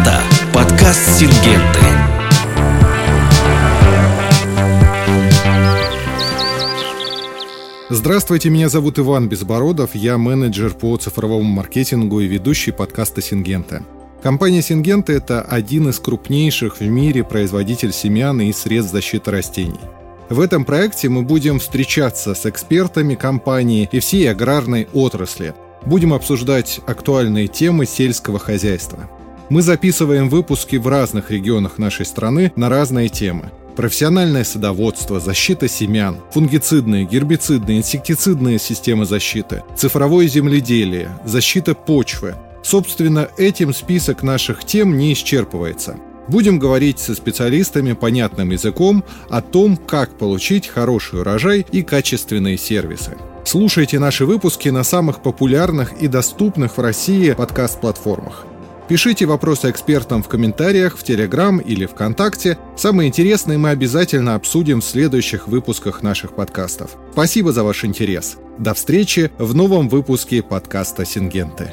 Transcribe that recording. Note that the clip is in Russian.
Это подкаст «Сингенты». Здравствуйте, меня зовут Иван Безбородов, я менеджер по цифровому маркетингу и ведущий подкаста «Сингента». Компания «Сингента» — это один из крупнейших в мире производитель семян и средств защиты растений. В этом проекте мы будем встречаться с экспертами компании и всей аграрной отрасли. Будем обсуждать актуальные темы сельского хозяйства. Мы записываем выпуски в разных регионах нашей страны на разные темы. Профессиональное садоводство, защита семян, фунгицидные, гербицидные, инсектицидные системы защиты, цифровое земледелие, защита почвы. Собственно, этим список наших тем не исчерпывается – Будем говорить со специалистами понятным языком о том, как получить хороший урожай и качественные сервисы. Слушайте наши выпуски на самых популярных и доступных в России подкаст-платформах. Пишите вопросы экспертам в комментариях в Телеграм или ВКонтакте. Самые интересные мы обязательно обсудим в следующих выпусках наших подкастов. Спасибо за ваш интерес. До встречи в новом выпуске подкаста «Сингенты».